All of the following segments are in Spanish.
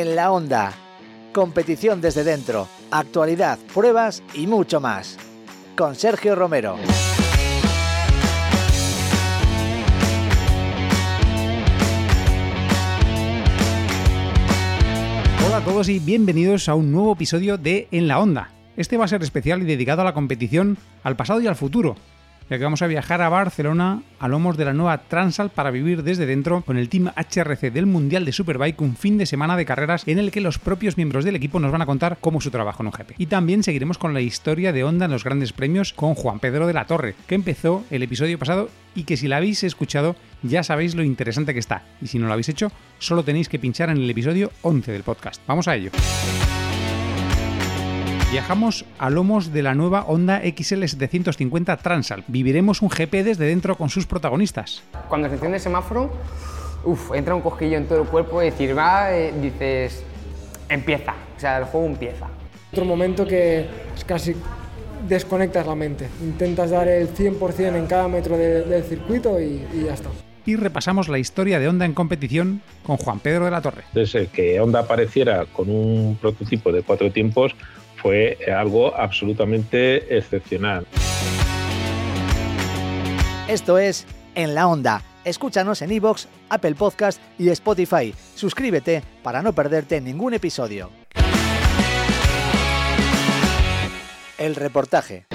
en la onda. Competición desde dentro, actualidad, pruebas y mucho más. Con Sergio Romero. Hola a todos y bienvenidos a un nuevo episodio de En la Onda. Este va a ser especial y dedicado a la competición, al pasado y al futuro, ya que vamos a viajar a Barcelona a lomos de la nueva Transal para vivir desde dentro con el Team HRC del Mundial de Superbike un fin de semana de carreras en el que los propios miembros del equipo nos van a contar cómo su trabajo en un GP. Y también seguiremos con la historia de Honda en los grandes premios con Juan Pedro de la Torre, que empezó el episodio pasado y que si la habéis escuchado ya sabéis lo interesante que está. Y si no lo habéis hecho, solo tenéis que pinchar en el episodio 11 del podcast. Vamos a ello. Viajamos a lomos de la nueva Honda XL 750 Transal. Viviremos un GP desde dentro con sus protagonistas. Cuando se enciende el semáforo, uf, entra un cosquillo en todo el cuerpo y decir, va, eh, dices, empieza, o sea, el juego empieza. Otro momento que es casi desconectas la mente, intentas dar el 100% en cada metro de- del circuito y, y ya está. Y repasamos la historia de Honda en competición con Juan Pedro de la Torre. Entonces, el que Honda apareciera con un prototipo de cuatro tiempos fue algo absolutamente excepcional. Esto es En la onda. Escúchanos en iVoox, Apple Podcast y Spotify. Suscríbete para no perderte ningún episodio. El reportaje.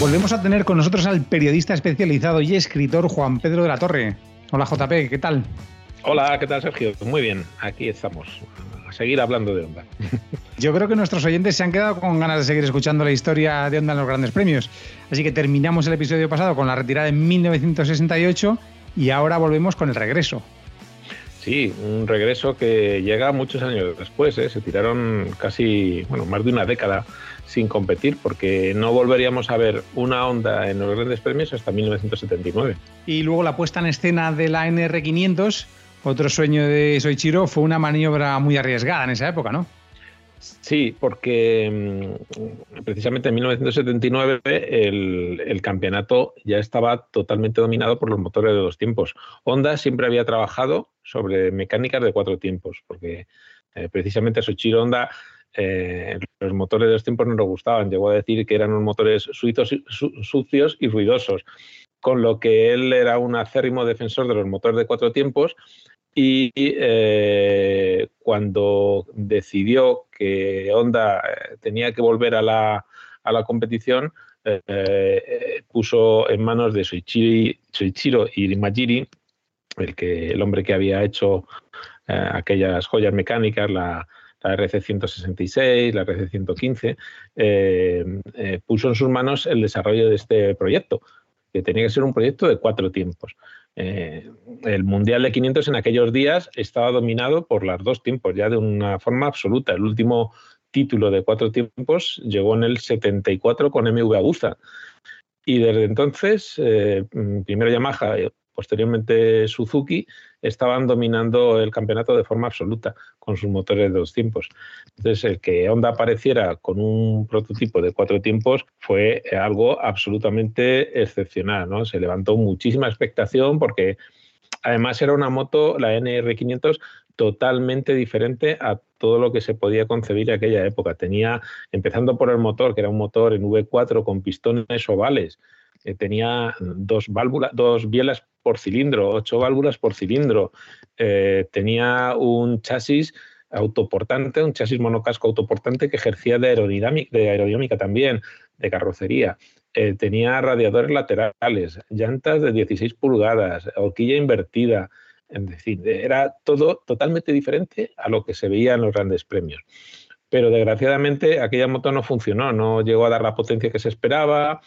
Volvemos a tener con nosotros al periodista especializado y escritor Juan Pedro de la Torre. Hola JP, ¿qué tal? Hola, ¿qué tal Sergio? Muy bien, aquí estamos. Seguir hablando de Honda. Yo creo que nuestros oyentes se han quedado con ganas de seguir escuchando la historia de Honda en los grandes premios. Así que terminamos el episodio pasado con la retirada en 1968 y ahora volvemos con el regreso. Sí, un regreso que llega muchos años después. ¿eh? Se tiraron casi, bueno, más de una década sin competir porque no volveríamos a ver una Honda en los grandes premios hasta 1979. Y luego la puesta en escena de la NR500, otro sueño de Soichiro, fue una maniobra muy arriesgada en esa época, ¿no? Sí, porque mm, precisamente en 1979 el, el, campeonato ya estaba totalmente dominado por los motores de dos tiempos. Honda siempre había trabajado sobre mecánicas de cuatro tiempos, porque eh, precisamente a Soichiro Honda eh, los motores de dos tiempos no le gustaban. Llegó a decir que eran unos motores suizos, su, sucios y ruidosos, con lo que él era un acérrimo defensor de los motores de cuatro tiempos y eh, cuando decidió que Honda tenía que volver a la, a la competición, eh, puso en manos de Soichiro, Irimajiri, el, que, el hombre que había hecho eh, aquellas joyas mecánicas, la, la RC166, la RC115, eh, puso en sus manos el desarrollo de este proyecto, que tenía que ser un proyecto de cuatro tiempos. Eh, el Mundial de 500 en aquellos días estaba dominado por los dos tiempos, ya de una forma absoluta. El último título de cuatro tiempos llegó en el 74 con MV Agusta. Y desde entonces, eh, primero Yamaha, posteriormente Suzuki, estaban dominando el campeonato de forma absoluta con sus motores de dos tiempos. Entonces, el que Honda apareciera con un prototipo de cuatro tiempos fue algo absolutamente excepcional. ¿no? Se levantó muchísima expectación porque además era una moto, la NR500, totalmente diferente a todo lo que se podía concebir en aquella época. Tenía, empezando por el motor, que era un motor en V4 con pistones ovales, eh, tenía dos válvulas, dos bielas por cilindro, ocho válvulas por cilindro, eh, tenía un chasis autoportante, un chasis monocasco autoportante que ejercía de aerodinámica, también, de carrocería. Eh, tenía radiadores laterales, llantas de 16 pulgadas, horquilla invertida, es decir, era todo totalmente diferente a lo que se veía en los grandes premios. Pero desgraciadamente aquella moto no funcionó, no llegó a dar la potencia que se esperaba,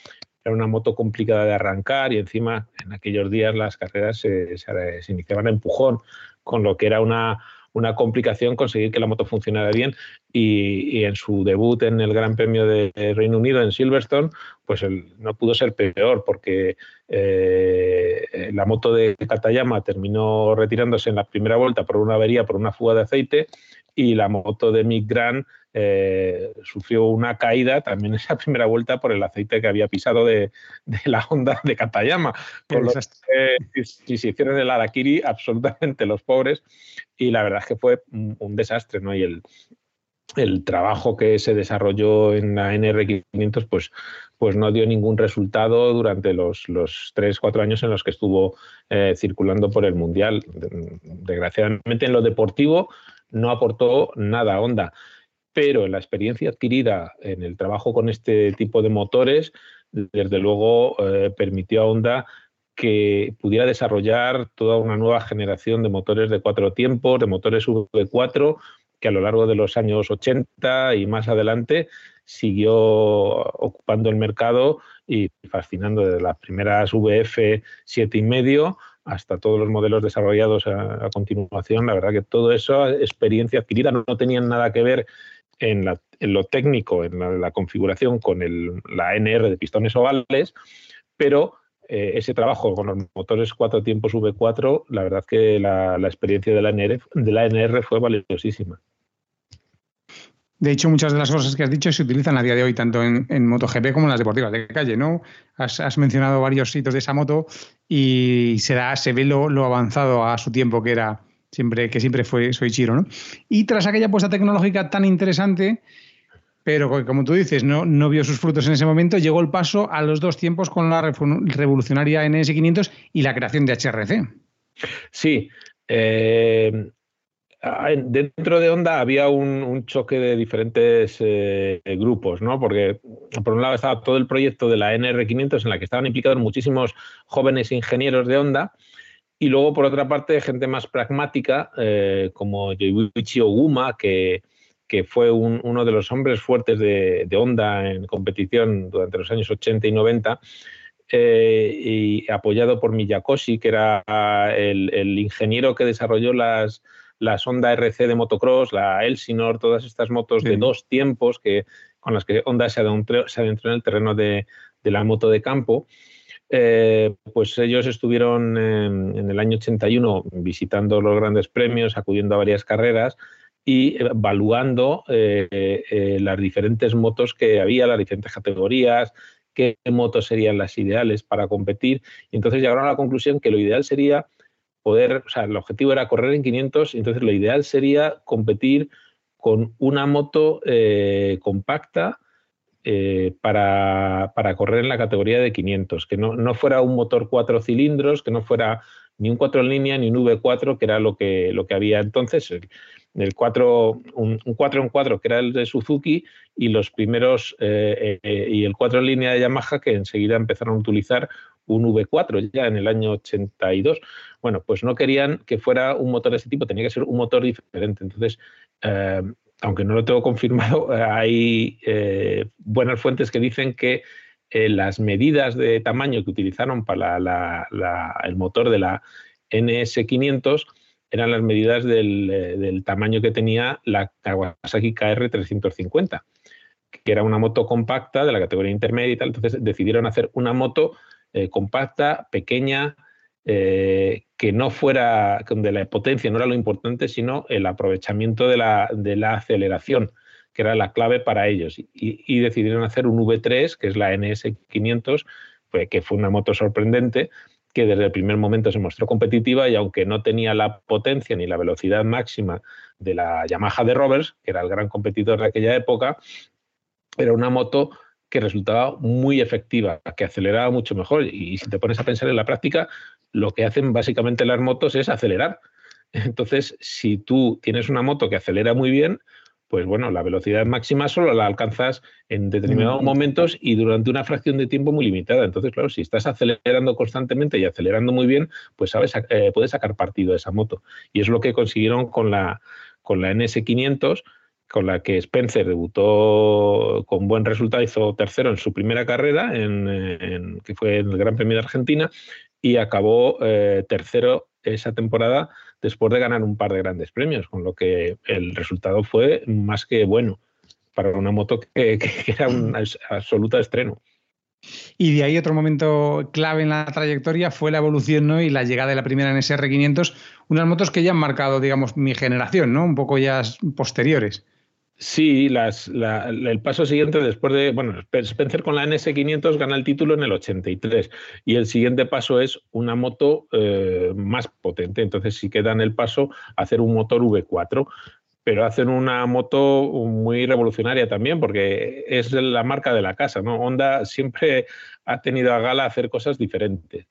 era una moto complicada de arrancar y encima en aquellos días las carreras se, se, iniciaban a empujón, con lo que era una, una, complicación conseguir que la moto funcionara bien. Y, en su debut en el Gran Premio de Reino Unido en Silverstone, pues no pudo ser peor porque eh, la moto de Katayama terminó retirándose en la primera vuelta por una avería, por una fuga de aceite y la moto de Mick Grant eh, sufrió una caída también esa primera vuelta por el aceite que había pisado de, la Honda de Katayama. si, se hicieron el Arakiri, absolutamente los pobres, y la verdad es que fue un, desastre, ¿no? Y el, el trabajo que se desarrolló en la NR500 pues, pues no dio ningún resultado durante los, los tres, cuatro años en los que estuvo eh, circulando por el Mundial. Desgraciadamente en lo deportivo no aportó nada Honda, pero la experiencia adquirida en el trabajo con este tipo de motores, desde luego eh, permitió a Honda que pudiera desarrollar toda una nueva generación de motores de cuatro tiempos, de motores V4, que a lo largo de los años 80 y más adelante siguió ocupando el mercado y fascinando desde las primeras VF y medio hasta todos los modelos desarrollados a, continuación. La verdad que toda esa experiencia adquirida no, tenían nada que ver en, lo técnico, en la, configuración con la NR de pistones ovales, pero eh, ese trabajo con los motores cuatro tiempos V4, la verdad que la, experiencia de la, NR, de la NR fue valiosísima. De hecho, muchas de las cosas que has dicho se utilizan a día de hoy tanto en, MotoGP como en las deportivas de calle, ¿no? Has, mencionado varios hitos de esa moto y se, da, se ve lo, avanzado a su tiempo que era siempre, que siempre fue Soichiro, ¿no? Y tras aquella apuesta tecnológica tan interesante, pero como tú dices, no, no vio sus frutos en ese momento, llegó el paso a los dos tiempos con la revolucionaria NS500 y la creación de HRC. Sí, eh, dentro de Honda había un, choque de diferentes eh, grupos, ¿no? Porque por un lado estaba todo el proyecto de la NR500 en la que estaban implicados muchísimos jóvenes ingenieros de Honda y luego por otra parte gente más pragmática eh, como Yoichi Oguma que, que fue uno de los hombres fuertes de, Honda en competición durante los años 80 y 90 eh, y apoyado por Miyakoshi, que era el ingeniero que desarrolló las la Honda RC de motocross, la Elsinore, todas estas motos de dos tiempos que, con las que Honda se adentró, se adentró en el terreno de, la moto de campo. Eh, pues ellos estuvieron en, el año 81 visitando los grandes premios, acudiendo a varias carreras y evaluando eh, eh, las diferentes motos que había, las diferentes categorías, qué motos serían las ideales para competir. Y entonces llegaron a la conclusión que lo ideal sería poder, o sea, el objetivo era correr en 500, entonces lo ideal sería competir con una moto compacta eh, para, correr en la categoría de 500, que no, fuera un motor cuatro cilindros, que no fuera ni un 4 en línea ni un V4, que era lo que, lo que había entonces, el, 4, un, 4 en 4, que era el de Suzuki, y los primeros, eh, y el 4 en línea de Yamaha, que enseguida empezaron a utilizar un V4 ya en el año 82. Bueno, pues no querían que fuera un motor de ese tipo, tenía que ser un motor diferente. Entonces, eh, aunque no lo tengo confirmado, hay eh, buenas fuentes que dicen que eh, las medidas de tamaño que utilizaron para el motor de la NS500 eran las medidas del, del tamaño que tenía la Kawasaki KR350 que era una moto compacta de la categoría intermedia y tal, entonces decidieron hacer una moto eh, compacta, pequeña, eh, que no fuera, donde la potencia no era lo importante, sino el aprovechamiento de la, de la aceleración, que era la clave para ellos. Y, decidieron hacer un V3, que es la NS500, pues, que fue una moto sorprendente, que desde el primer momento se mostró competitiva y aunque no tenía la potencia ni la velocidad máxima de la Yamaha de Roberts, que era el gran competidor de aquella época, era una moto que resultaba muy efectiva, que aceleraba mucho mejor. Y si te pones a pensar en la práctica, lo que hacen básicamente las motos es acelerar. Entonces, si tú tienes una moto que acelera muy bien, pues bueno, la velocidad máxima solo la alcanzas en determinados mm. momentos y durante una fracción de tiempo muy limitada. Entonces, claro, si estás acelerando constantemente y acelerando muy bien, pues sabes, eh, puedes sacar partido de esa moto. Y es lo que consiguieron con la, con la NS500, con la que Spencer debutó con buen resultado, hizo tercero en su primera carrera, en, que fue en el Gran Premio de Argentina, y acabó eh, tercero esa temporada después de ganar un par de grandes premios, con lo que el resultado fue más que bueno para una moto que, era un absoluto estreno. Y de ahí otro momento clave en la trayectoria fue la evolución ¿no? y la llegada de la primera en SR500, unas motos que ya han marcado, digamos, mi generación, ¿no? Un poco ya posteriores. Sí, las, el paso siguiente después de, bueno, Spencer con la NS500 gana el título en el 83 y el siguiente paso es una moto eh, más potente, entonces sí que dan el paso a hacer un motor V4, pero hacen una moto muy revolucionaria también porque es la marca de la casa, ¿no? Honda siempre ha tenido a gala hacer cosas diferentes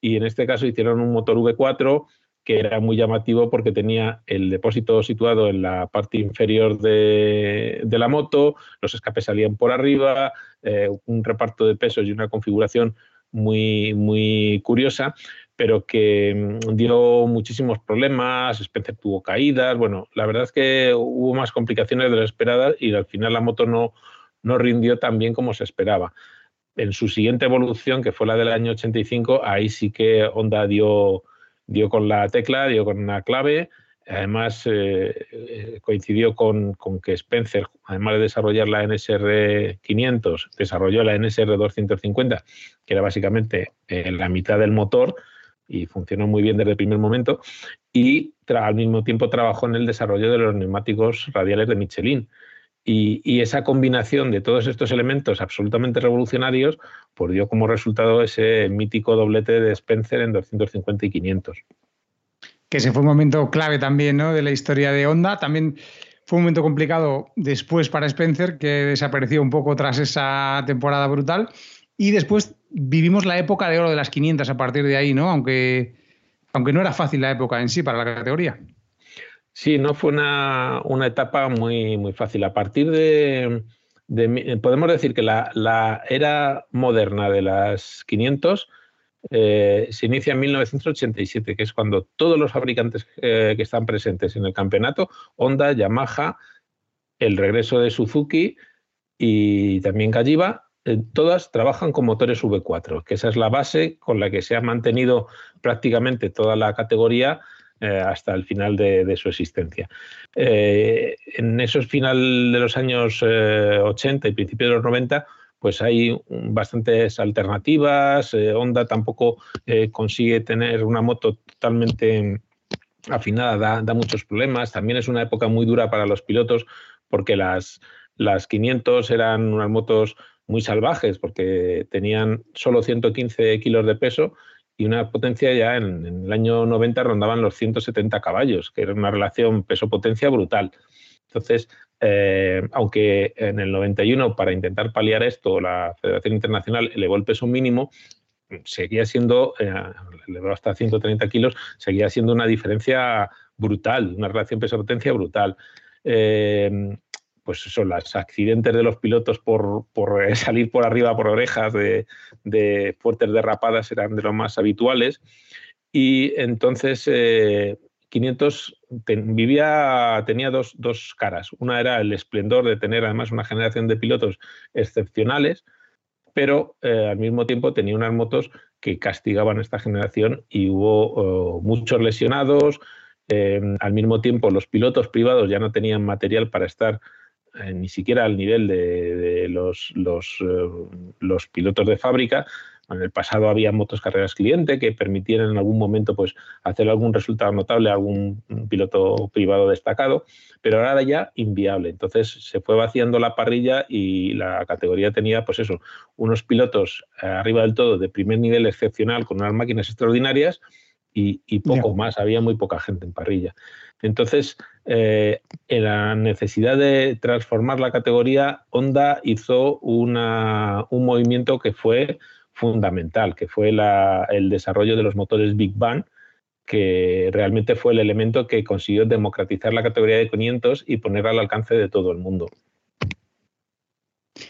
y en este caso hicieron un motor V4 que era muy llamativo porque tenía el depósito situado en la parte inferior de, la moto, los escapes salían por arriba, eh, un reparto de pesos y una configuración muy, muy curiosa, pero que mm, dio muchísimos problemas, Spencer tuvo caídas, bueno, la verdad es que hubo más complicaciones de lo esperado y al final la moto no, no rindió tan bien como se esperaba. En su siguiente evolución, que fue la del año 85, ahí sí que Honda dio dio con la tecla, dio con una clave. Además, eh, eh, coincidió con, que Spencer, además de desarrollar la NSR 500, desarrolló la NSR 250, que era básicamente eh, la mitad del motor y funcionó muy bien desde el primer momento. Y al mismo tiempo trabajó en el desarrollo de los neumáticos radiales de Michelin. Y, esa combinación de todos estos elementos absolutamente revolucionarios pues dio como resultado ese mítico doblete de Spencer en 250 y 500. Que ese fue un momento clave también ¿no? de la historia de Honda. También fue un momento complicado después para Spencer, que desapareció un poco tras esa temporada brutal. Y después vivimos la época de oro de las 500 a partir de ahí, ¿no? Aunque, aunque no era fácil la época en sí para la categoría. Sí, no fue una, etapa muy, muy fácil. A partir de, podemos decir que la, era moderna de las 500 eh, se inicia en 1987, que es cuando todos los fabricantes eh, que están presentes en el campeonato, Honda, Yamaha, el regreso de Suzuki y también Gajiba, eh, todas trabajan con motores V4, que esa es la base con la que se ha mantenido prácticamente toda la categoría eh, hasta el final de, su existencia. Eh, en esos final de los años 80 eh, y principios de los 90, pues hay bastantes alternativas. Honda tampoco consigue tener una moto totalmente afinada, da, muchos problemas. También es una época muy dura para los pilotos porque las, las 500 eran unas motos muy salvajes porque tenían solo 115 kilos de peso y una potencia ya en, el año 90 rondaban los 170 caballos, que era una relación peso-potencia brutal. Entonces, eh, aunque en el 91, para intentar paliar esto, la Federación Internacional elevó el peso mínimo, seguía siendo, eh, elevó hasta 130 kilos, seguía siendo una diferencia brutal, una relación peso-potencia brutal. Eh, pues son los accidentes de los pilotos por, eh, salir por arriba por orejas de, fuertes derrapadas eran de los más habituales. Y entonces 500 eh, vivía, tenía dos, caras. Una era el esplendor de tener además una generación de pilotos excepcionales, pero eh, al mismo tiempo tenía unas motos que castigaban esta generación y hubo oh, muchos lesionados. al mismo tiempo los pilotos privados ya no tenían material para estar eh, ni siquiera al nivel de, los, eh, los, pilotos de fábrica. En el pasado había motos carreras cliente que permitían en algún momento pues, hacer algún resultado notable a algún piloto privado destacado, pero ahora ya inviable. Entonces se fue vaciando la parrilla y la categoría tenía pues eso, unos pilotos eh, arriba del todo de primer nivel excepcional con unas máquinas extraordinarias y, poco más, había muy poca gente en parrilla. Entonces, eh, en la necesidad de transformar la categoría, Honda hizo un movimiento que fue fundamental, que fue el desarrollo de los motores Big Bang, que realmente fue el elemento que consiguió democratizar la categoría de 500 y ponerla al alcance de todo el mundo.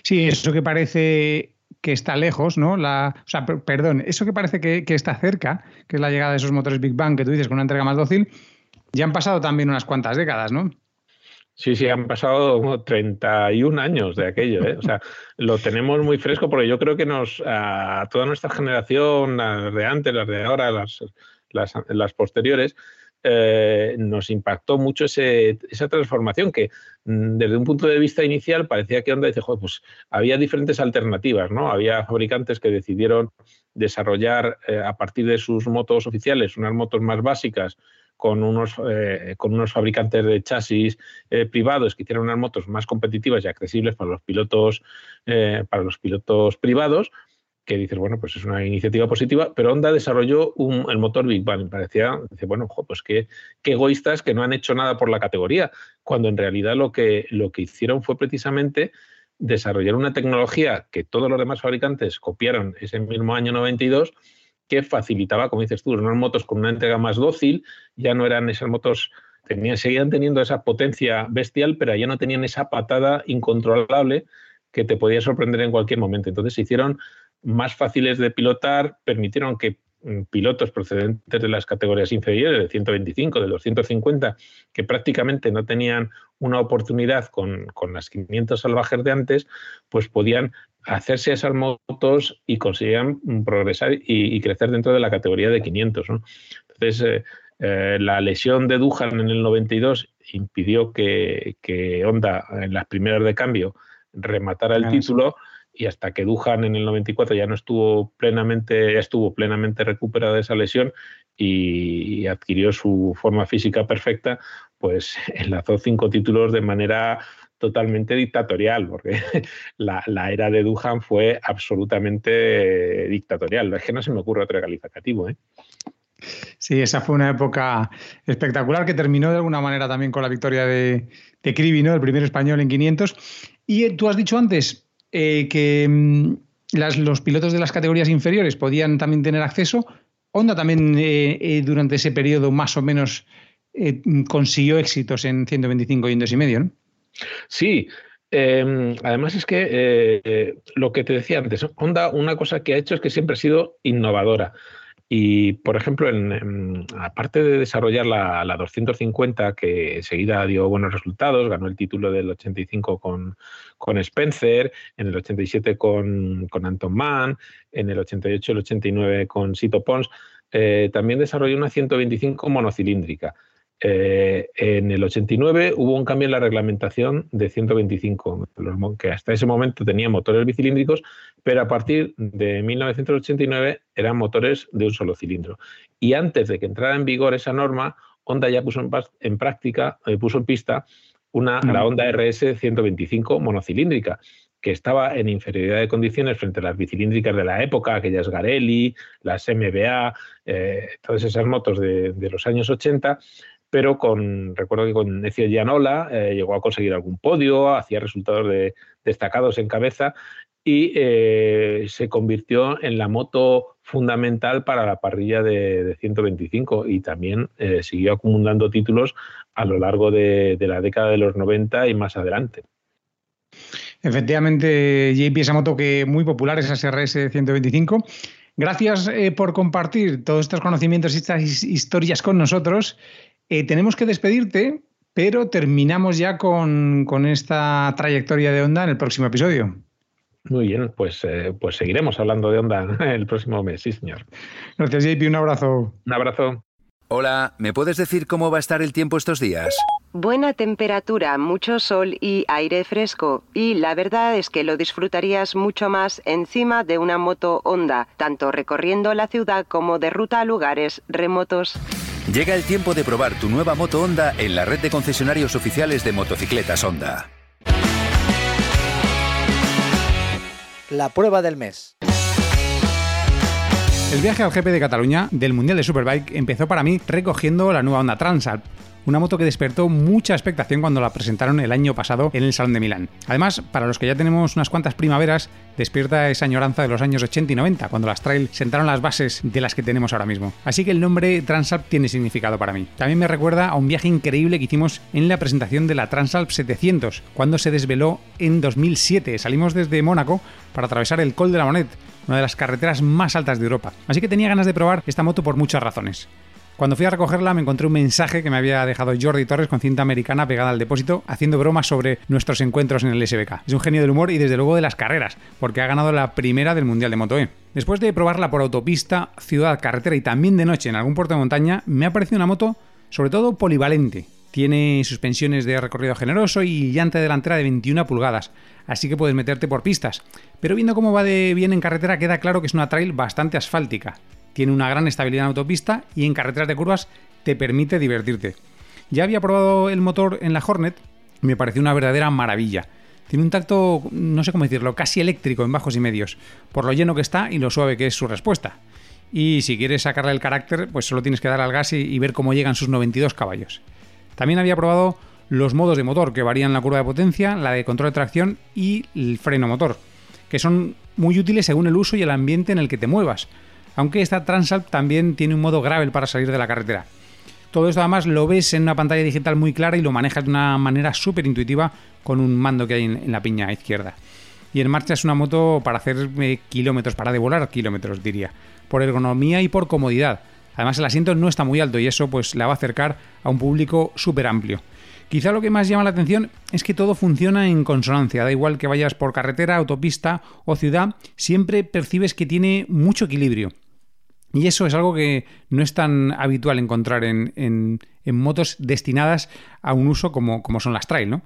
Sí, eso que parece que está lejos, ¿no? La, o sea, perdón, eso que parece que, está cerca, que es la llegada de esos motores Big Bang que tú dices con una entrega más dócil, ya han pasado también unas cuantas décadas, ¿no? Sí, sí, han pasado como 31 años de aquello. ¿eh? O sea, lo tenemos muy fresco porque yo creo que nos, a toda nuestra generación, las de antes, las de ahora, las, las, las posteriores, eh, nos impactó mucho esa transformación que mm, desde un punto de vista inicial parecía que Honda dice, pues había diferentes alternativas, ¿no? Había fabricantes que decidieron desarrollar eh, a partir de sus motos oficiales unas motos más básicas con unos, eh, con unos fabricantes de chasis privados que hicieran unas motos más competitivas y accesibles para los pilotos, para los pilotos privados, que dices, bueno, pues es una iniciativa positiva, pero Honda desarrolló el motor Big Bang. Parecía, dice, bueno, pues qué, egoístas que no han hecho nada por la categoría, cuando en realidad lo que, lo que hicieron fue precisamente desarrollar una tecnología que todos los demás fabricantes copiaron ese mismo año 92 que facilitaba, como dices tú, unas motos con una entrega más dócil, ya no eran esas motos, tenían, seguían teniendo esa potencia bestial, pero ya no tenían esa patada incontrolable que te podía sorprender en cualquier momento. Entonces se hicieron más fáciles de pilotar, permitieron que mm, pilotos procedentes de las categorías inferiores, del 125, del 250, que prácticamente no tenían una oportunidad con, con, las 500 salvajes de antes, pues podían hacerse esas motos y conseguían progresar y, crecer dentro de la categoría de 500. Entonces, eh, eh, la lesión de Duhan en el 92 impidió que, que Honda en las primeras de cambio rematara el título y hasta que Duhan en el 94 ya no estuvo plenamente, ya estuvo plenamente recuperada de esa lesión y, adquirió su forma física perfecta, pues enlazó cinco títulos de manera totalmente dictatorial, porque la, era de Duhan fue absolutamente dictatorial. Es que no se me ocurre otro calificativo. ¿eh? Sí, esa fue una época espectacular que terminó de alguna manera también con la victoria de, de Cribi, ¿no? el primer español en 500. Y tú has dicho antes eh, que mm, los pilotos de las categorías inferiores podían también tener acceso. Honda también eh, durante ese periodo más o menos consiguió éxitos en 125 y en dos y medio. Sí, em, además es que eh, lo que te decía antes, Honda una cosa que ha hecho es que siempre ha sido innovadora. Y, por ejemplo, en, aparte de desarrollar la, 250, que enseguida dio buenos resultados, ganó el título del 85 con, con Spencer, en el 87 con, con Anton Mann, en el 88 y el 89 con Sito Pons, eh, también desarrolló una 125 monocilíndrica. Eh, en el 89 hubo un cambio en la reglamentación de 125, que hasta ese momento tenía motores bicilíndricos, pero a partir de 1989 eran motores de un solo cilindro. Y antes de que entrara en vigor esa norma, Honda ya puso en, práctica, eh, puso en pista una, la Honda RS 125 monocilíndrica, que estaba en inferioridad de condiciones frente a las bicilíndricas de la época, aquellas Garelli, las MBA, eh, todas esas motos de, de los años 80, pero con, recuerdo que con Necio Gianola eh, llegó a conseguir algún podio, hacía resultados de, destacados en cabeza y eh, se convirtió en la moto fundamental para la parrilla de, 125 y también eh, siguió acumulando títulos a lo largo de, la década de los 90 y más adelante. Efectivamente, JP, esa moto que muy popular, esa SRS 125. Gracias por compartir todos estos conocimientos y estas historias con nosotros eh, tenemos que despedirte, pero terminamos ya con, esta trayectoria de Onda en el próximo episodio. Muy bien, pues, eh, pues seguiremos hablando de Onda el próximo mes, sí, señor. Gracias, JP, un abrazo. Un abrazo. Hola, ¿me puedes decir cómo va a estar el tiempo estos días? Buena temperatura, mucho sol y aire fresco. Y la verdad es que lo disfrutarías mucho más encima de una moto Honda, tanto recorriendo la ciudad como de ruta a lugares remotos. Llega el tiempo de probar tu nueva moto Honda en la red de concesionarios oficiales de motocicletas Honda. La prueba del mes. El viaje al GP de Cataluña del Mundial de Superbike empezó para mí recogiendo la nueva Honda Transalp, una moto que despertó mucha expectación cuando la presentaron el año pasado en el Salón de Milán. Además, para los que ya tenemos unas cuantas primaveras, despierta esa añoranza de los años 80 y 90, cuando las trail sentaron las bases de las que tenemos ahora mismo. Así que el nombre Transalp tiene significado para mí. También me recuerda a un viaje increíble que hicimos en la presentación de la Transalp 700, cuando se desveló en 2007. Salimos desde Mónaco para atravesar el Col de la Monet, una de las carreteras más altas de Europa. Así que tenía ganas de probar esta moto por muchas razones. Cuando fui a recogerla me encontré un mensaje que me había dejado Jordi Torres con cinta americana pegada al depósito haciendo bromas sobre nuestros encuentros en el SBK. Es un genio del humor y desde luego de las carreras, porque ha ganado la primera del Mundial de Moto E. Después de probarla por autopista, ciudad, carretera y también de noche en algún puerto de montaña, me ha parecido una moto sobre todo polivalente. Tiene suspensiones de recorrido generoso y llanta delantera de 21 pulgadas, así que puedes meterte por pistas. Pero viendo cómo va de bien en carretera queda claro que es una trail bastante asfáltica. Tiene una gran estabilidad en autopista y en carreteras de curvas te permite divertirte. Ya había probado el motor en la Hornet, y me pareció una verdadera maravilla. Tiene un tacto, no sé cómo decirlo, casi eléctrico en bajos y medios, por lo lleno que está y lo suave que es su respuesta. Y si quieres sacarle el carácter, pues solo tienes que dar al gas y, ver cómo llegan sus 92 caballos. También había probado los modos de motor que varían la curva de potencia, la de control de tracción y el freno motor, que son muy útiles según el uso y el ambiente en el que te muevas. Aunque esta Transalp también tiene un modo gravel para salir de la carretera. Todo esto además lo ves en una pantalla digital muy clara y lo manejas de una manera súper intuitiva con un mando que hay en, la piña izquierda. Y en marcha es una moto para hacer eh, kilómetros, para devolar kilómetros, diría, por ergonomía y por comodidad. Además el asiento no está muy alto y eso pues la va a acercar a un público súper amplio. Quizá lo que más llama la atención es que todo funciona en consonancia, da igual que vayas por carretera, autopista o ciudad, siempre percibes que tiene mucho equilibrio. Y eso es algo que no es tan habitual encontrar en, motos destinadas a un uso como, como son las trail, ¿no?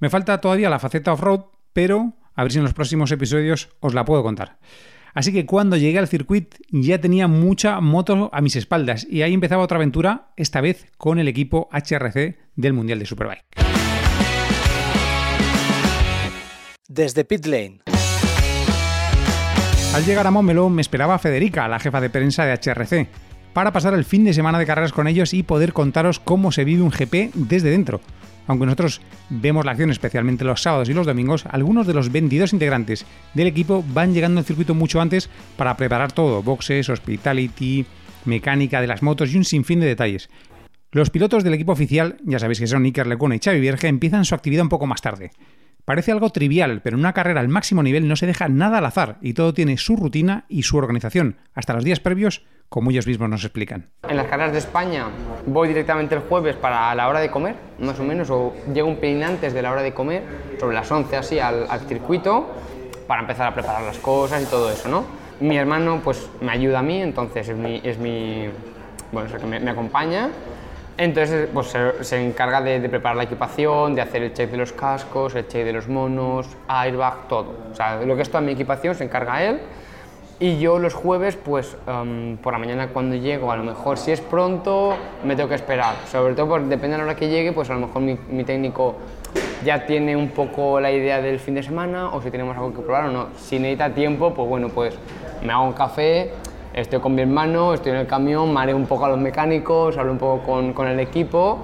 Me falta todavía la faceta off-road, pero a ver si en los próximos episodios os la puedo contar. Así que cuando llegué al circuito ya tenía mucha moto a mis espaldas y ahí empezaba otra aventura, esta vez con el equipo HRC del Mundial de Superbike. Desde Pit Lane. Al llegar a Momelo me esperaba Federica, la jefa de prensa de HRC, para pasar el fin de semana de carreras con ellos y poder contaros cómo se vive un GP desde dentro. Aunque nosotros vemos la acción especialmente los sábados y los domingos, algunos de los 22 integrantes del equipo van llegando al circuito mucho antes para preparar todo, boxes, hospitality, mecánica de las motos y un sinfín de detalles. Los pilotos del equipo oficial, ya sabéis que son Iker Lecuna y Xavi Vierge, empiezan su actividad un poco más tarde. Parece algo trivial, pero en una carrera al máximo nivel no se deja nada al azar y todo tiene su rutina y su organización, hasta los días previos, como ellos mismos nos explican. En las carreras de España voy directamente el jueves para la hora de comer, más o menos, o llego un pelín antes de la hora de comer, sobre las 11 así, al, circuito, para empezar a preparar las cosas y todo eso, ¿no? Mi hermano pues me ayuda a mí, entonces es mi, es mi bueno, es el que me, me acompaña entonces, pues se, encarga de, preparar la equipación, de hacer el check de los cascos, el check de los monos, airbag, todo. O sea, lo que es toda mi equipación se encarga él. Y yo los jueves, pues em, por la mañana cuando llego, a lo mejor si es pronto, me tengo que esperar. Sobre todo, pues, depende de la hora que llegue, pues a lo mejor mi, mi técnico ya tiene un poco la idea del fin de semana o si tenemos algo que probar o no. Si necesita tiempo, pues bueno, pues me hago un café estoy con mi hermano, estoy en el camión, mareo un poco a los mecánicos, hablo un poco con, con el equipo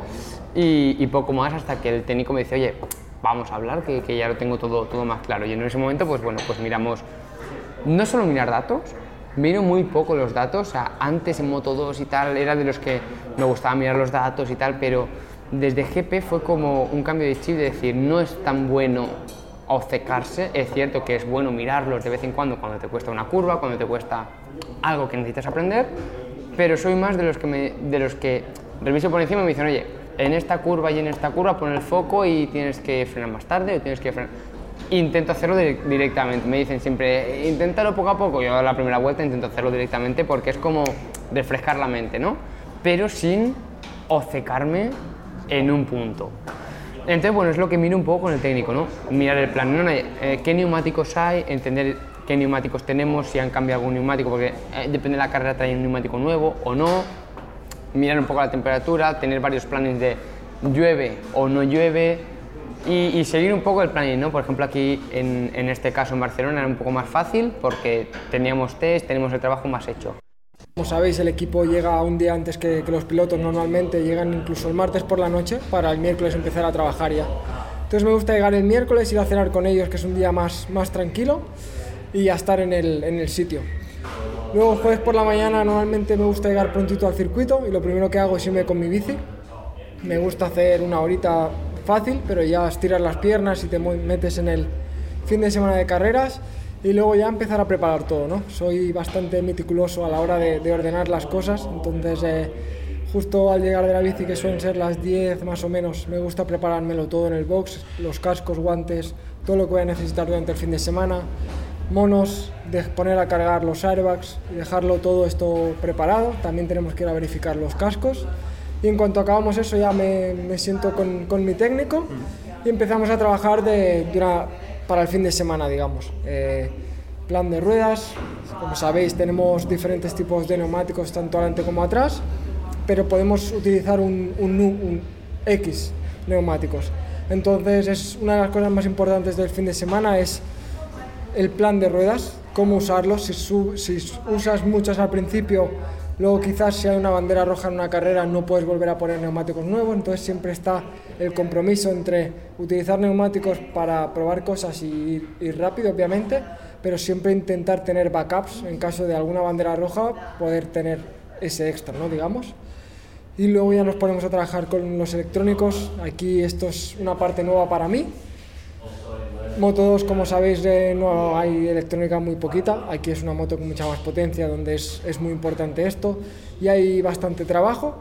y, poco más hasta que el técnico me dice, oye, vamos a hablar, que, que, ya lo tengo todo, todo más claro. Y en ese momento, pues bueno, pues miramos, no solo mirar datos, miro muy poco los datos, antes en Moto 2 y tal, era de los que me gustaba mirar los datos y tal, pero desde GP fue como un cambio de chip de decir, no es tan bueno obcecarse, es cierto que es bueno mirarlos de vez en cuando cuando te cuesta una curva, cuando te cuesta algo que necesitas aprender, pero soy más de los que, me, de los que reviso por encima y me dicen, oye, en esta curva y en esta curva pon el foco y tienes que frenar más tarde o tienes que frenar... Intento hacerlo directamente, me dicen siempre, inténtalo poco a poco, yo la primera vuelta intento hacerlo directamente porque es como refrescar la mente, ¿no? Pero sin obcecarme en un punto. Entonces, bueno, es lo que miro un poco con el técnico, ¿no? Mirar el plan, ¿no? Eh, qué neumáticos hay, entender qué neumáticos tenemos, si han cambiado algún neumático, porque eh, depende de la carrera, trae un neumático nuevo o no, mirar un poco la temperatura, tener varios planes de llueve o no llueve y, seguir un poco el planning, ¿no? Por ejemplo, aquí en, en, este caso en Barcelona era un poco más fácil porque teníamos test, tenemos el trabajo más hecho. Como sabéis, el equipo llega un día antes que, que los pilotos normalmente, llegan incluso el martes por la noche para el miércoles empezar a trabajar ya. Entonces me gusta llegar el miércoles, ir a cenar con ellos, que es un día más, más tranquilo y ya estar en el, en el sitio. Luego jueves por la mañana normalmente me gusta llegar prontito al circuito y lo primero que hago es irme con mi bici. Me gusta hacer una horita fácil, pero ya estiras las piernas y te metes en el fin de semana de carreras y luego ya empezar a preparar todo, ¿no? Soy bastante meticuloso a la hora de, de ordenar las cosas, entonces eh, justo al llegar de la bici, que suelen ser las 10 más o menos, me gusta preparármelo todo en el box, los cascos, guantes, todo lo que voy a necesitar durante el fin de semana, monos, de poner a cargar los airbags dejarlo todo esto preparado. También tenemos que ir a verificar los cascos. Y en cuanto acabamos eso ya me, me siento con, con, mi técnico y empezamos a trabajar de, para el fin de semana, digamos. Eh, plan de ruedas, como sabéis tenemos diferentes tipos de neumáticos tanto adelante como atrás pero podemos utilizar un, un, un X neumáticos. Entonces es una de las cosas más importantes del fin de semana es el plan de ruedas, cómo usarlos, si, si usas muchas al principio, luego quizás si hay una bandera roja en una carrera no puedes volver a poner neumáticos nuevos, entonces siempre está el compromiso entre utilizar neumáticos para probar cosas y ir, rápido, obviamente, pero siempre intentar tener backups en caso de alguna bandera roja, poder tener ese extra, ¿no? digamos. Y luego ya nos ponemos a trabajar con los electrónicos. Aquí esto es una parte nueva para mí. Moto 2, como sabéis, no hay electrónica muy poquita. Aquí es una moto con mucha más potencia, donde es, es muy importante esto. Y hay bastante trabajo.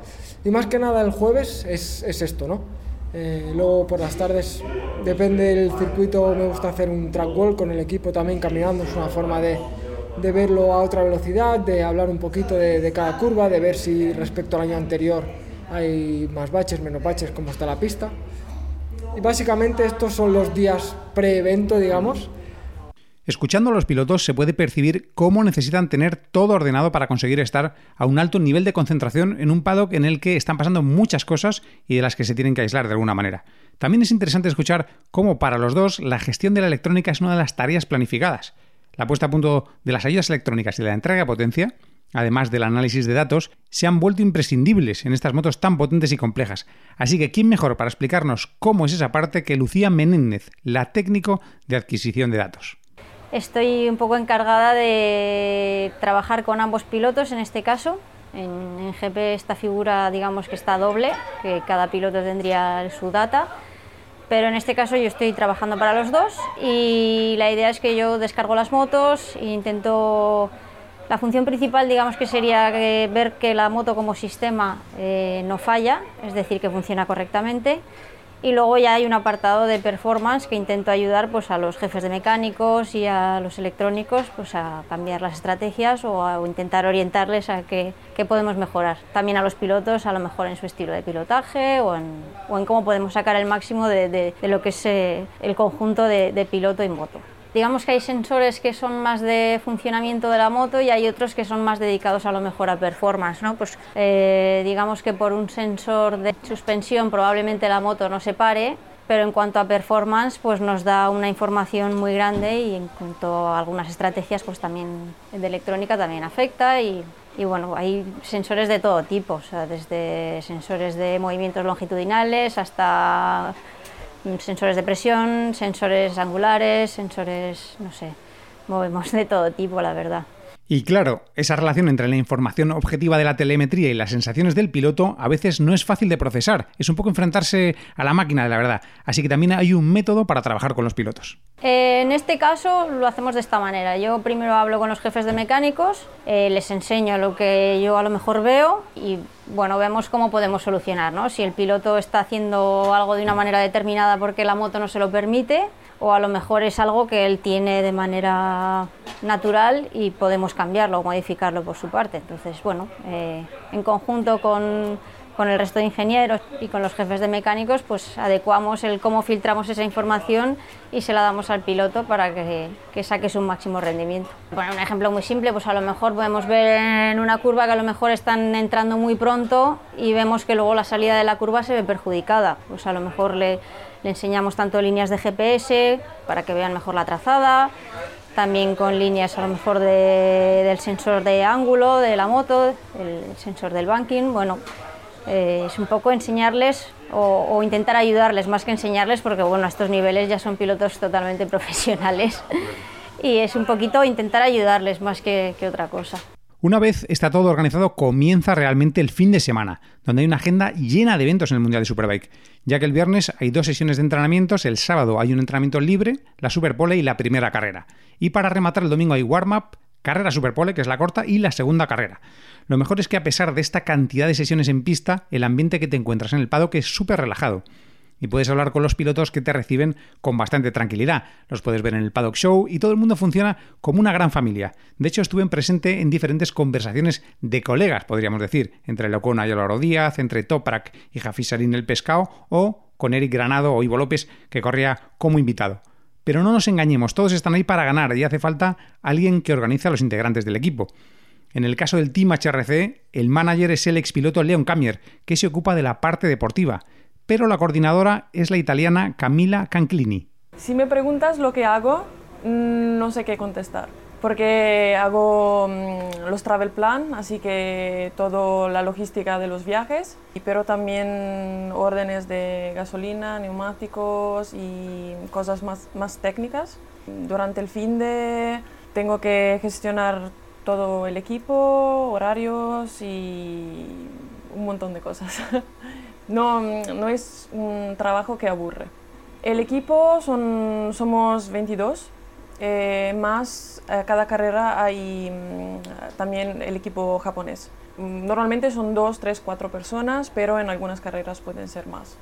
Y más que nada el jueves es, es esto, ¿no? Eh, luego por las tardes, depende del circuito, me gusta hacer un track wall con el equipo también caminando. Es una forma de, de verlo a otra velocidad, de hablar un poquito de, cada curva, de ver si respecto al año anterior hay más baches, menos baches, cómo está la pista. Y básicamente estos son los días pre-evento, digamos. Escuchando a los pilotos se puede percibir cómo necesitan tener todo ordenado para conseguir estar a un alto nivel de concentración en un paddock en el que están pasando muchas cosas y de las que se tienen que aislar de alguna manera. También es interesante escuchar cómo para los dos la gestión de la electrónica es una de las tareas planificadas. La puesta a punto de las ayudas electrónicas y la entrega de potencia, además del análisis de datos, se han vuelto imprescindibles en estas motos tan potentes y complejas. Así que, ¿quién mejor para explicarnos cómo es esa parte que Lucía Menéndez, la técnico de adquisición de datos? Estoy un poco encargada de trabajar con ambos pilotos en este caso. En, en GP esta figura digamos que está doble, que cada piloto tendría su data pero en este caso yo estoy trabajando para los dos y la idea es que yo descargo las motos e intento... La función principal digamos que sería ver que la moto como sistema eh, no falla, es decir, que funciona correctamente y luego ya hay un apartado de performance que intento ayudar pues, a los jefes de mecánicos y a los electrónicos pues, a cambiar las estrategias o a intentar orientarles a qué, podemos mejorar. También a los pilotos, a lo mejor en su estilo de pilotaje o en, cómo podemos sacar el máximo de, lo que es eh, el conjunto de piloto y moto digamos que hay sensores que son más de funcionamiento de la moto y hay otros que son más dedicados a lo mejor a performance, ¿no? Pues eh, digamos que por un sensor de suspensión probablemente la moto no se pare, pero en cuanto a performance pues nos da una información muy grande y en cuanto a algunas estrategias pues también de electrónica también afecta y, y bueno, hay sensores de todo tipo, o sea, desde sensores de movimientos longitudinales hasta sensores de presión, sensores angulares, sensores, no sé, movemos de todo tipo, la verdad. Y claro, esa relación entre la información objetiva de la telemetría y las sensaciones del piloto a veces no es fácil de procesar, es un poco enfrentarse a la máquina de la verdad, así que también hay un método para trabajar con los pilotos. Eh, en este caso lo hacemos de esta manera, yo primero hablo con los jefes de mecánicos, eh, les enseño lo que yo a lo mejor veo y bueno, vemos cómo podemos solucionar, ¿no? Si el piloto está haciendo algo de una manera determinada porque la moto no se lo permite, o a lo mejor es algo que él tiene de manera natural y podemos cambiarlo o modificarlo por su parte. Entonces, bueno, eh, en conjunto con, con, el resto de ingenieros y con los jefes de mecánicos, pues adecuamos el cómo filtramos esa información y se la damos al piloto para que, que saque su máximo rendimiento. Bueno, un ejemplo muy simple, pues a lo mejor podemos ver en una curva que a lo mejor están entrando muy pronto y vemos que luego la salida de la curva se ve perjudicada. Pues a lo mejor le le enseñamos tanto líneas de GPS para que vean mejor la trazada, también con líneas a lo mejor del sensor de ángulo de la moto, el sensor del banking. Bueno, eh, es un poco enseñarles o, intentar ayudarles más que enseñarles porque bueno, a estos niveles ya son pilotos totalmente profesionales y es un poquito intentar ayudarles más que otra cosa. Una vez está todo organizado, comienza realmente el fin de semana, donde hay una agenda llena de eventos en el Mundial de Superbike, ya que el viernes hay dos sesiones de entrenamientos, el sábado hay un entrenamiento libre, la Superpole y la primera carrera. Y para rematar el domingo hay warm-up, carrera Superpole, que es la corta, y la segunda carrera. Lo mejor es que a pesar de esta cantidad de sesiones en pista, el ambiente que te encuentras en el paddock es súper relajado y puedes hablar con los pilotos que te reciben con bastante tranquilidad. Los puedes ver en el Paddock Show y todo el mundo funciona como una gran familia. De hecho, estuve presente en diferentes conversaciones de colegas, podríamos decir, entre Locona y Álvaro Díaz, entre Toprak y Jafi Sarín el Pescado o con Eric Granado o Ivo López, que corría como invitado. Pero no nos engañemos, todos están ahí para ganar y hace falta alguien que organice a los integrantes del equipo. En el caso del Team HRC, el manager es el expiloto Leon Camier, que se ocupa de la parte deportiva, pero la coordinadora es la italiana Camila Canclini. Si me preguntas lo que hago, mm, no sé qué contestar porque hago mm, los travel plan, así que toda la logística de los viajes, pero también órdenes de gasolina, neumáticos y cosas más, más técnicas. Durante el fin de tengo que gestionar todo el equipo, horarios y un montón de cosas. no, no es un trabajo que aburre. El equipo son, somos 22 eh, más a cada carrera hay mm, también el equipo japonés. Normalmente son dos, tres, cuatro personas, pero en algunas carreras pueden ser más.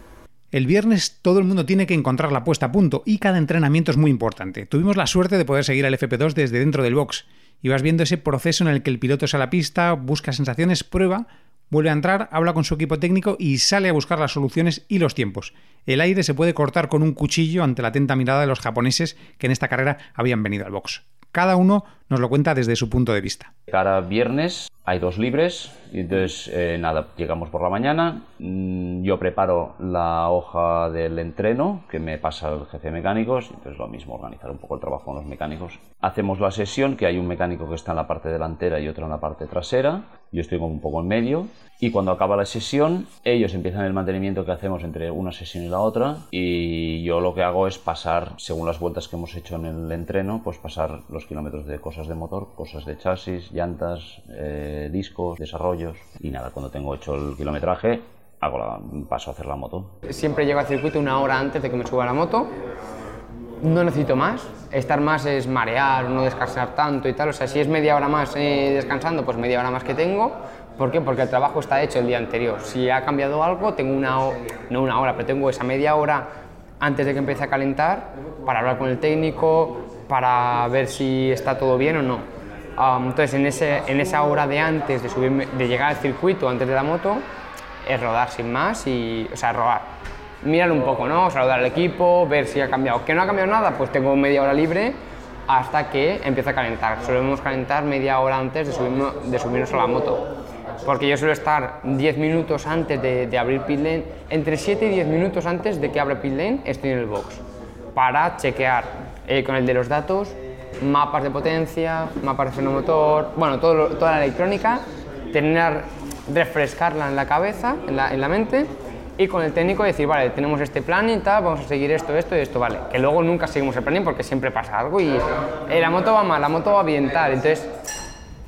El viernes todo el mundo tiene que encontrar la puesta a punto y cada entrenamiento es muy importante. Tuvimos la suerte de poder seguir al FP2 desde dentro del box. Y vas viendo ese proceso en el que el piloto sale a la pista, busca sensaciones, prueba, vuelve a entrar, habla con su equipo técnico y sale a buscar las soluciones y los tiempos. El aire se puede cortar con un cuchillo ante la atenta mirada de los japoneses que en esta carrera habían venido al box. Cada uno nos lo cuenta desde su punto de vista. Cada viernes hay dos libres, y entonces eh, nada, llegamos por la mañana, mm, yo preparo la hoja del entreno que me pasa el jefe de mecánicos, entonces lo mismo, organizar un poco el trabajo con los mecánicos. Hacemos la sesión, que hay un mecánico que está en la parte delantera y otro en la parte trasera, yo estoy como un poco en medio, y cuando acaba la sesión, ellos empiezan el mantenimiento que hacemos entre una sesión y la otra, y yo lo que hago es pasar, según las vueltas que hemos hecho en el entreno, pues pasar los kilómetros de cosas de motor, cosas de chasis, llantas, eh, discos, desarrollos, y nada, cuando tengo hecho el kilometraje, hago la, paso a hacer la moto. Siempre llego al circuito una hora antes de que me suba la moto, no necesito más, estar más es marear, no descansar tanto y tal, o sea, si es media hora más eh, descansando, pues media hora más que tengo, ¿Por qué? Porque el trabajo está hecho el día anterior. Si ha cambiado algo, tengo una, no una hora, pero tengo esa media hora antes de que empiece a calentar para hablar con el técnico, para ver si está todo bien o no. Entonces, en, ese, en esa hora de antes de, subirme, de llegar al circuito, antes de la moto, es rodar sin más y, o sea, rodar. Mirar un poco, ¿no? Saludar al equipo, ver si ha cambiado. ¿Que no ha cambiado nada? Pues tengo media hora libre hasta que empiece a calentar. Solemos calentar media hora antes de, subirnos, de subirnos a la moto porque yo suelo estar 10 minutos antes de, abrir pit lane, entre 7 y 10 minutos antes de que abra pit lane estoy en el box para chequear eh, con el de los datos mapas de potencia, mapas de freno motor, bueno, toda la electrónica, tener, refrescarla en la cabeza, en la, en la mente y con el técnico decir, vale, tenemos este plan y tal, vamos a seguir esto, esto y esto, vale. Que luego nunca seguimos el planning porque siempre pasa algo y eh, la moto va mal, la moto va bien, tal. Entonces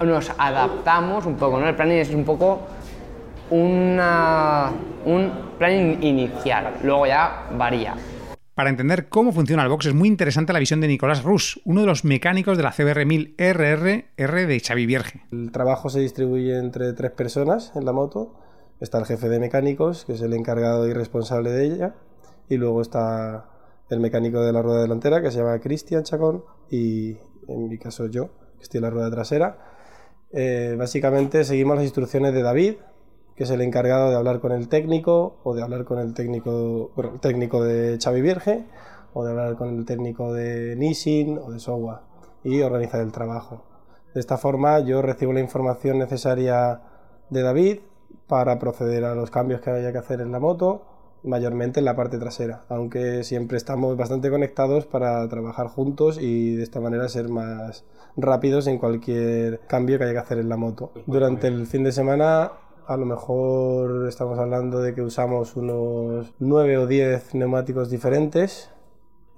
nos adaptamos un poco, ¿no? El planning es un poco una, un planning inicial, luego ya varía. Para entender cómo funciona el box es muy interesante la visión de Nicolás Rus, uno de los mecánicos de la CBR1000 RRR de Xavi Vierge. El trabajo se distribuye entre tres personas en la moto. Está el jefe de mecánicos, que es el encargado y responsable de ella, y luego está el mecánico de la rueda delantera, que se llama Cristian Chacón, y en mi caso yo, que estoy en la rueda trasera eh, básicamente seguimos las instrucciones de David, que es el encargado de hablar con el técnico o de hablar con el técnico, el técnico de Xavi Vierge o de hablar con el técnico de Nissin o de Sowa y organizar el trabajo. De esta forma yo recibo la información necesaria de David para proceder a los cambios que haya que hacer en la moto, mayormente en la parte trasera, aunque siempre estamos bastante conectados para trabajar juntos y de esta manera ser más rápidos en cualquier cambio que haya que hacer en la moto. Durante el fin de semana a lo mejor estamos hablando de que usamos unos 9 o 10 neumáticos diferentes.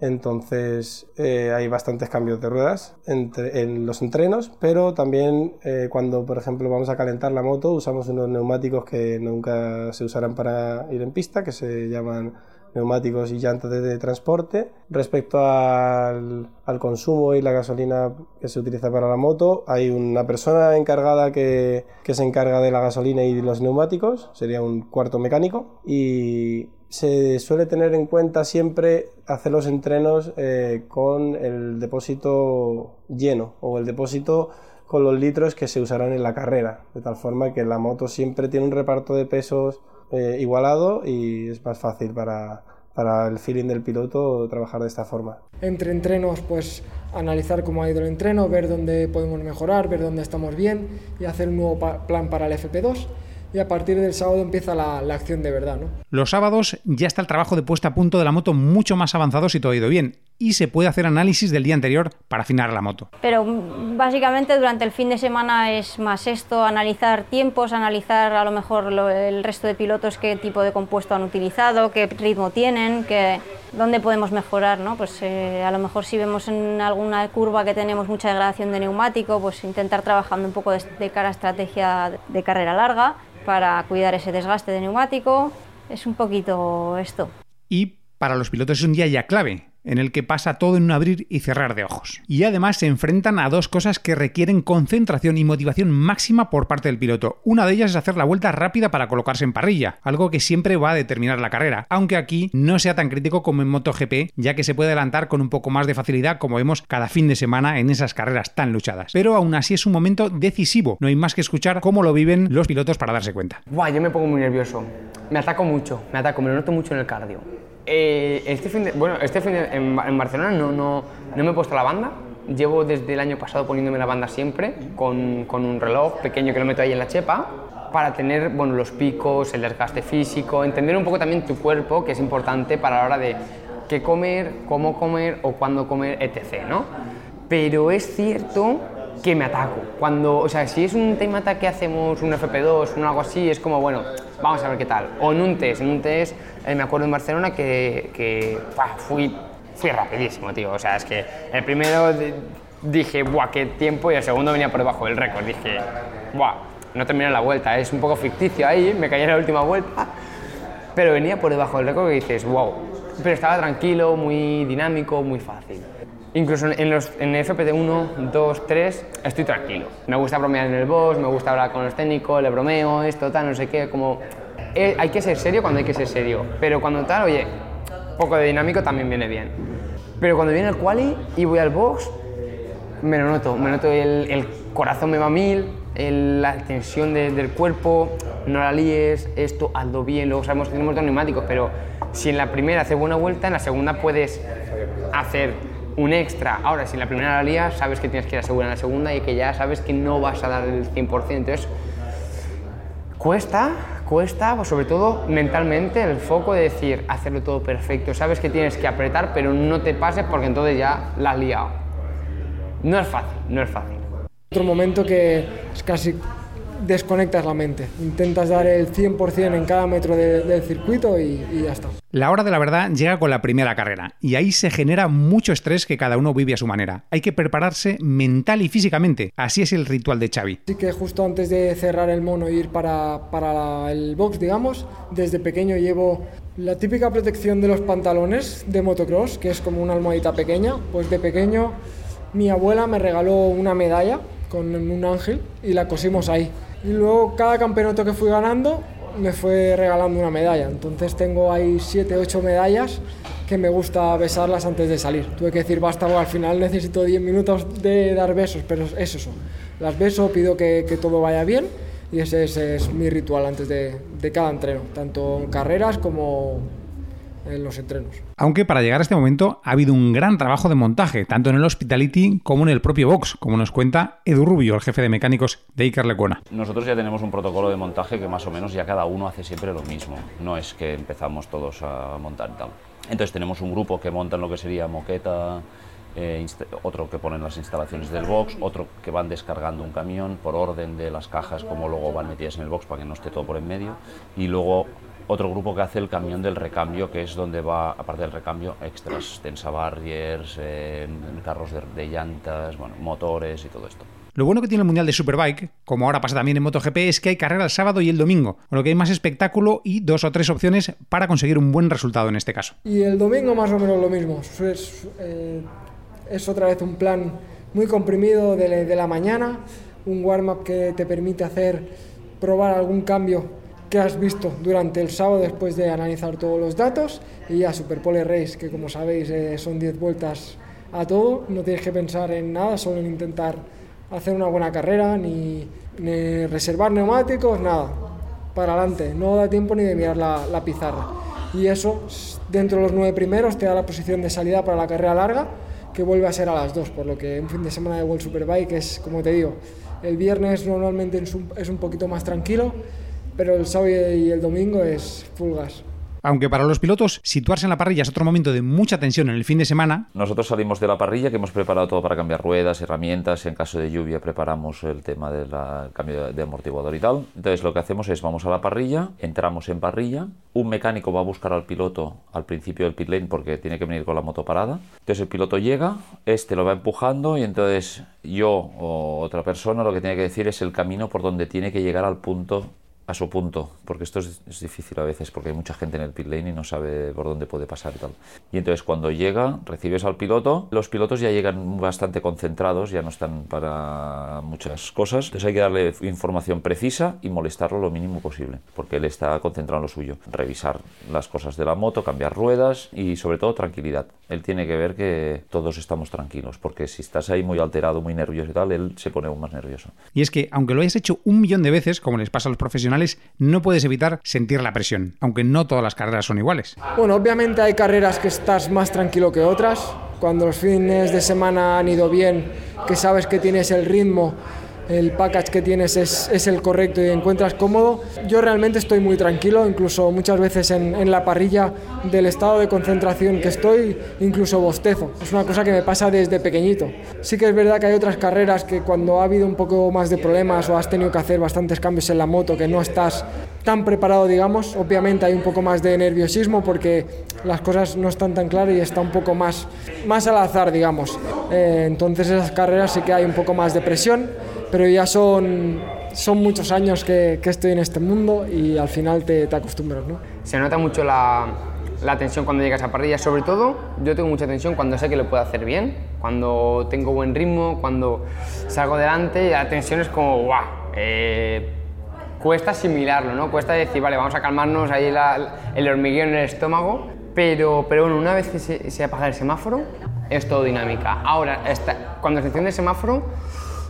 Entonces eh, hay bastantes cambios de ruedas entre, en los entrenos, pero también eh, cuando por ejemplo vamos a calentar la moto usamos unos neumáticos que nunca se usarán para ir en pista, que se llaman neumáticos y llantas de, transporte. Respecto al, al, consumo y la gasolina que se utiliza para la moto, hay una persona encargada que, que, se encarga de la gasolina y de los neumáticos, sería un cuarto mecánico, y se suele tener en cuenta siempre hacer los entrenos eh, con el depósito lleno o el depósito con los litros que se usarán en la carrera, de tal forma que la moto siempre tiene un reparto de pesos eh, igualado y es más fácil para, para el feeling del piloto trabajar de esta forma. Entre entrenos, pues analizar cómo ha ido el entreno, ver dónde podemos mejorar, ver dónde estamos bien y hacer un nuevo plan para el FP2 y a partir del sábado empieza la, la, acción de verdad. ¿no? Los sábados ya está el trabajo de puesta a punto de la moto mucho más avanzado si todo ha ido bien y se puede hacer análisis del día anterior para afinar la moto. Pero mm, básicamente durante el fin de semana es más esto, analizar tiempos, analizar a lo mejor lo, el resto de pilotos qué tipo de compuesto han utilizado, qué ritmo tienen, qué, dónde podemos mejorar. ¿no? Pues eh, a lo mejor si vemos en alguna curva que tenemos mucha degradación de neumático, pues intentar trabajando un poco de, de cara a estrategia de carrera larga para cuidar ese desgaste de neumático. Es un poquito esto. Y para los pilotos es un día ya clave, en el que pasa todo en un abrir y cerrar de ojos. Y además se enfrentan a dos cosas que requieren concentración y motivación máxima por parte del piloto. Una de ellas es hacer la vuelta rápida para colocarse en parrilla, algo que siempre va a determinar la carrera, aunque aquí no sea tan crítico como en MotoGP, ya que se puede adelantar con un poco más de facilidad como vemos cada fin de semana en esas carreras tan luchadas. Pero aún así es un momento decisivo, no hay más que escuchar cómo lo viven los pilotos para darse cuenta. Buah, yo me pongo muy nervioso, me ataco mucho, me ataco, me lo noto mucho en el cardio. Eh, este fin de, bueno, este fin de, en, en, Barcelona no, no, no, me he puesto la banda. Llevo desde el año pasado poniéndome la banda siempre, con, con, un reloj pequeño que lo meto ahí en la chepa, para tener bueno, los picos, el desgaste físico, entender un poco también tu cuerpo, que es importante para la hora de qué comer, cómo comer o cuándo comer, etc. ¿no? Pero es cierto que me ataco. Cuando, o sea, si es un tema que hacemos un FP2, un algo así, es como, bueno, vamos a ver qué tal. O en un test, en un test, eh, me acuerdo en Barcelona que, que bah, fui, fui rapidísimo, tío. O sea, es que el primero dije, buah, qué tiempo, y el segundo venía por debajo del récord. Dije, buah, no terminé la vuelta, es un poco ficticio ahí, me caí en la última vuelta, pero venía por debajo del récord y dices, wow. Pero estaba tranquilo, muy dinámico, muy fácil. Incluso en, los, en FP de 1, 2, 3 estoy tranquilo. Me gusta bromear en el boss, me gusta hablar con los técnicos, le bromeo, esto, tal, no sé qué, como... Eh, hay que ser serio cuando hay que ser serio, pero cuando tal, oye, poco de dinámico también viene bien. Pero cuando viene el quali y voy al box, me lo noto, me noto el, el corazón me va a mil, el, la tensión de, del cuerpo, no la líes, esto, hazlo bien, luego sabemos que tenemos dos neumáticos, pero si en la primera haces buena vuelta, en la segunda puedes hacer un extra. Ahora, si en la primera la lías, sabes que tienes que ir a segura en la segunda y que ya sabes que no vas a dar el 100%. Entonces, cuesta, cuesta, pues sobre todo mentalmente, el foco de decir, hacerlo todo perfecto. Sabes que tienes que apretar, pero no te pases porque entonces ya la has liado. No es fácil, no es fácil. Otro momento que es casi desconectas la mente. Intentas dar el 100% en cada metro de, del circuito y, y, ya está. La hora de la verdad llega con la primera carrera y ahí se genera mucho estrés que cada uno vive a su manera. Hay que prepararse mental y físicamente. Así es el ritual de Xavi. Así que justo antes de cerrar el mono e ir para, para la, el box, digamos, desde pequeño llevo la típica protección de los pantalones de motocross, que es como una almohadita pequeña. Pues de pequeño mi abuela me regaló una medalla con un ángel y la cosimos ahí. Y luego cada campeonato que fui ganando me fue regalando una medalla. Entonces tengo ahí 7, 8 medallas que me gusta besarlas antes de salir. Tuve que decir basta, al final necesito 10 minutos de dar besos, pero es eso. Las beso, pido que, que todo vaya bien y ese, es mi ritual antes de, de cada entreno, tanto en carreras como en los entrenos. Aunque para llegar a este momento ha habido un gran trabajo de montaje, tanto en el Hospitality como en el propio box, como nos cuenta Edu Rubio, el jefe de mecánicos de Iker Lecuona. Nosotros ya tenemos un protocolo de montaje que más o menos ya cada uno hace siempre lo mismo, no es que empezamos todos a montar tal. Entonces tenemos un grupo que montan lo que sería moqueta, eh, otro que ponen las instalaciones del box, otro que van descargando un camión por orden de las cajas, como luego van metidas en el box para que no esté todo por en medio, y luego otro grupo que hace el camión del recambio, que es donde va, aparte del recambio, extras, tensa barriers, eh, carros de, de, llantas, bueno, motores y todo esto. Lo bueno que tiene el Mundial de Superbike, como ahora pasa también en MotoGP, es que hay carrera el sábado y el domingo, con lo que hay más espectáculo y dos o tres opciones para conseguir un buen resultado en este caso. Y el domingo más o menos lo mismo. Es, eh, es otra vez un plan muy comprimido de, de la mañana, un warm-up que te permite hacer, probar algún cambio que has visto durante el sábado después de analizar todos los datos. Y ya Superpole Race, que como sabéis eh, son 10 vueltas a todo, no tienes que pensar en nada, solo en intentar hacer una buena carrera, ni, ni reservar neumáticos, nada, para adelante, no da tiempo ni de mirar la, la, pizarra. y eso dentro de los nueve primeros te da la posición de salida para la carrera larga que vuelve a ser a las dos, por lo que un fin de semana de World Superbike es, como te digo, el viernes normalmente es un, es un poquito más tranquilo, pero el sábado y el domingo es full gas. Aunque para los pilotos situarse en la parrilla es otro momento de mucha tensión en el fin de semana. Nosotros salimos de la parrilla, que hemos preparado todo para cambiar ruedas, herramientas, en caso de lluvia preparamos el tema del cambio de amortiguador y tal. Entonces lo que hacemos es vamos a la parrilla, entramos en parrilla, un mecánico va a buscar al piloto al principio del pit lane porque tiene que venir con la moto parada. Entonces el piloto llega, este lo va empujando y entonces yo o otra persona lo que tiene que decir es el camino por donde tiene que llegar al punto a su punto, porque esto es, difícil a veces, porque hay mucha gente en el pit lane y no sabe por dónde puede pasar y tal. Y entonces cuando llega, recibes al piloto, los pilotos ya llegan bastante concentrados, ya no están para muchas cosas, entonces hay que darle información precisa y molestarlo lo mínimo posible, porque él está concentrado en lo suyo. Revisar las cosas de la moto, cambiar ruedas y sobre todo tranquilidad. Él tiene que ver que todos estamos tranquilos, porque si estás ahí muy alterado, muy nervioso y tal, él se pone aún más nervioso. Y es que, aunque lo hayas hecho un millón de veces, como les pasa a los profesionales, no puedes evitar sentir la presión, aunque no todas las carreras son iguales. Bueno, obviamente hay carreras que estás más tranquilo que otras. Cuando los fines de semana han ido bien, que sabes que tienes el ritmo el package que tienes es, es, el correcto y encuentras cómodo. Yo realmente estoy muy tranquilo, incluso muchas veces en, en, la parrilla del estado de concentración que estoy, incluso bostezo. Es una cosa que me pasa desde pequeñito. Sí que es verdad que hay otras carreras que cuando ha habido un poco más de problemas o has tenido que hacer bastantes cambios en la moto, que no estás tan preparado, digamos, obviamente hay un poco más de nerviosismo porque las cosas no están tan claras y está un poco más, más al azar, digamos. Eh, entonces esas carreras sí que hay un poco más de presión pero ya son, son muchos años que, estoy en este mundo y al final te, te acostumbras. ¿no? Se nota mucho la, la, tensión cuando llegas a parrilla, sobre todo yo tengo mucha tensión cuando sé que lo puedo hacer bien, cuando tengo buen ritmo, cuando salgo delante, la tensión es como, guau, eh, cuesta asimilarlo, ¿no? cuesta decir, vale, vamos a calmarnos ahí el hormigueo en el estómago, pero, pero bueno, una vez que se, se apaga el semáforo, es todo dinámica. Ahora, cuando se enciende el semáforo,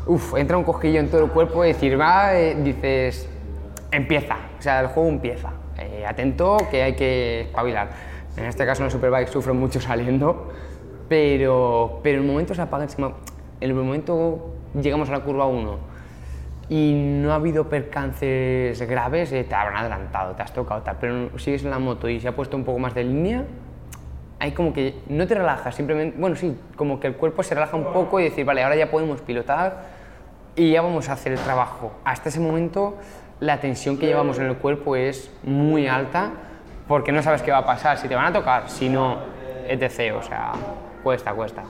uf, entra un cosquillo en todo el cuerpo y decir, va, eh, dices, empieza, o sea, el juego empieza. Eh, atento que hay que espabilar. En este caso en el Superbike sufro mucho saliendo, pero, pero el momento se apaga encima, en el momento llegamos a la curva 1 y no ha habido percances graves, eh, te habrán adelantado, te has tocado, tal, pero sigues en la moto y se ha puesto un poco más de línea, hay como que no te relajas, simplemente, bueno, sí, como que el cuerpo se relaja un poco y decir, vale, ahora ya podemos pilotar y ya vamos a hacer el trabajo. Hasta ese momento la tensión que llevamos en el cuerpo es muy alta porque no sabes qué va a pasar, si te van a tocar, si no, etc. O sea, cuesta, cuesta.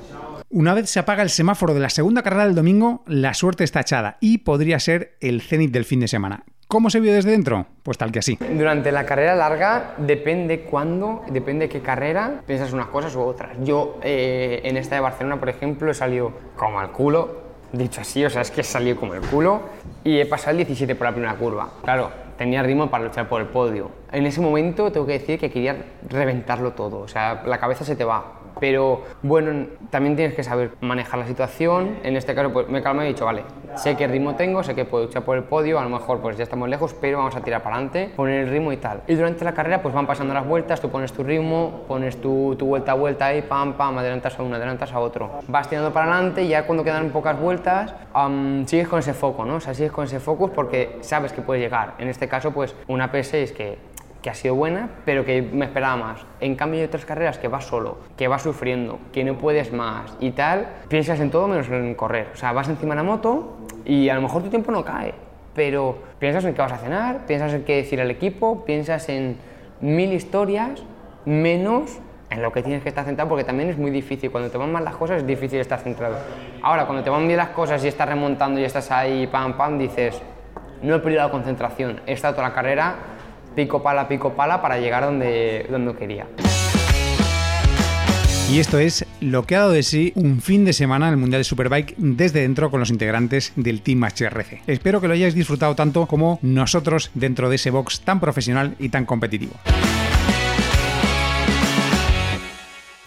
Una vez se apaga el semáforo de la segunda carrera del domingo, la suerte está echada y podría ser el cenit del fin de semana. ¿Cómo se vio desde dentro? Pues tal que así. Durante la carrera larga, depende cuándo, depende qué carrera, piensas unas cosas u otras. Yo, eh, en esta de Barcelona, por ejemplo, he salido como al culo, dicho así, o sea, es que he salido como el culo, y he pasado el 17 por la primera curva. Claro, tenía ritmo para luchar por el podio. En ese momento tengo que decir que quería reventarlo todo, o sea, la cabeza se te va. Pero bueno, también tienes que saber manejar la situación. En este caso, pues me calmo y he dicho, vale, sé qué ritmo tengo, sé que puedo luchar por el podio, a lo mejor pues ya estamos lejos, pero vamos a tirar para adelante, poner el ritmo y tal. Y durante la carrera pues van pasando las vueltas, tú pones tu ritmo, pones tu, tu vuelta a vuelta ahí, pam, pam, adelantas a uno, adelantas a otro. Vas tirando para adelante y ya cuando quedan pocas vueltas, um, sigues con ese foco, ¿no? O sea, sigues con ese focus porque sabes que puedes llegar. En este caso, pues una P6 que que ha sido buena, pero que me esperaba más. En cambio hay otras carreras que vas solo, que vas sufriendo, que no puedes más y tal, piensas en todo menos en correr. O sea, vas encima de la moto y a lo mejor tu tiempo no cae, pero piensas en qué vas a cenar, piensas en qué decir al equipo, piensas en mil historias, menos en lo que tienes que estar centrado, porque también es muy difícil. Cuando te van mal las cosas es difícil estar centrado. Ahora, cuando te van bien las cosas y estás remontando y estás ahí, pam, pam, dices, no he perdido la concentración, he estado toda la carrera pico pala, pico pala para llegar donde, donde quería. Y esto es lo que ha dado de sí un fin de semana en el Mundial de Superbike desde dentro con los integrantes del Team HRC. Espero que lo hayáis disfrutado tanto como nosotros dentro de ese box tan profesional y tan competitivo.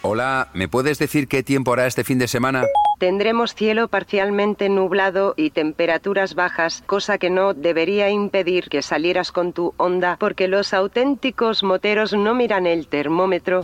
Hola, ¿me puedes decir qué tiempo hará este fin de semana? Tendremos cielo parcialmente nublado y temperaturas bajas, cosa que no debería impedir que salieras con tu onda porque los auténticos moteros no miran el termómetro,